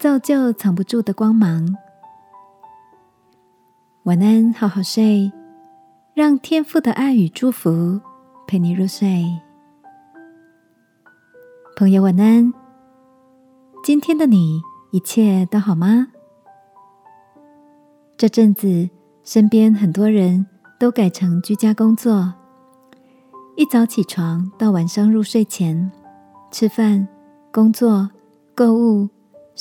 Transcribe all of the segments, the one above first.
造就藏不住的光芒。晚安，好好睡，让天父的爱与祝福陪你入睡。朋友，晚安。今天的你一切都好吗？这阵子，身边很多人都改成居家工作，一早起床到晚上入睡前，吃饭、工作、购物。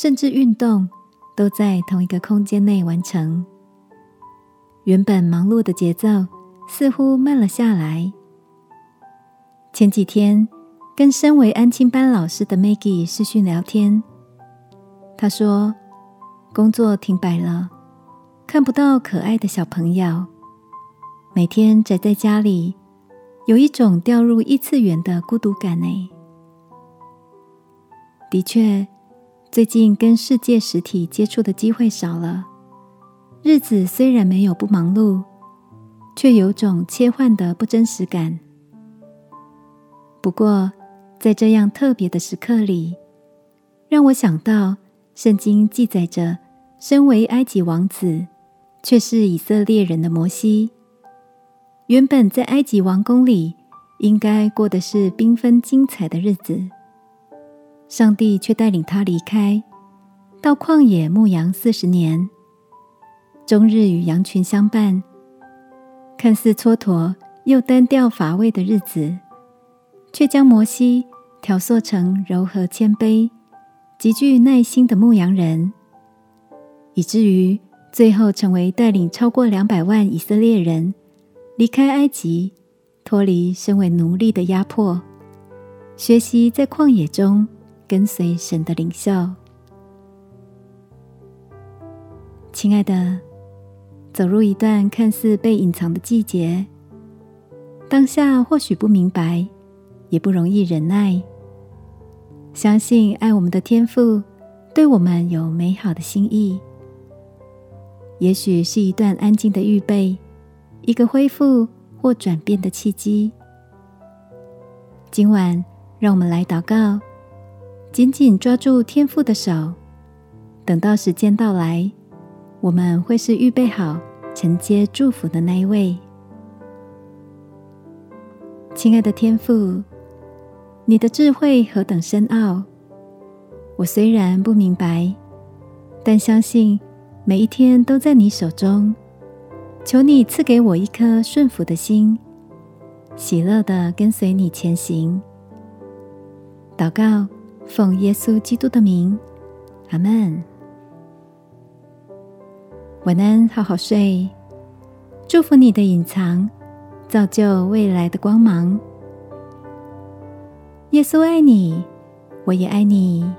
甚至运动都在同一个空间内完成。原本忙碌的节奏似乎慢了下来。前几天跟身为安亲班老师的 Maggie 视讯聊天，她说工作停摆了，看不到可爱的小朋友，每天宅在家里，有一种掉入异次元的孤独感呢。的确。最近跟世界实体接触的机会少了，日子虽然没有不忙碌，却有种切换的不真实感。不过，在这样特别的时刻里，让我想到圣经记载着，身为埃及王子却是以色列人的摩西，原本在埃及王宫里应该过的是缤纷精彩的日子。上帝却带领他离开，到旷野牧羊四十年，终日与羊群相伴。看似蹉跎又单调乏味的日子，却将摩西调塑成柔和谦卑、极具耐心的牧羊人，以至于最后成为带领超过两百万以色列人离开埃及，脱离身为奴隶的压迫，学习在旷野中。跟随神的领袖，亲爱的，走入一段看似被隐藏的季节，当下或许不明白，也不容易忍耐。相信爱我们的天父对我们有美好的心意，也许是一段安静的预备，一个恢复或转变的契机。今晚，让我们来祷告。紧紧抓住天父的手，等到时间到来，我们会是预备好承接祝福的那一位。亲爱的天父，你的智慧何等深奥！我虽然不明白，但相信每一天都在你手中。求你赐给我一颗顺服的心，喜乐的跟随你前行。祷告。奉耶稣基督的名，阿门。晚安，好好睡。祝福你的隐藏，造就未来的光芒。耶稣爱你，我也爱你。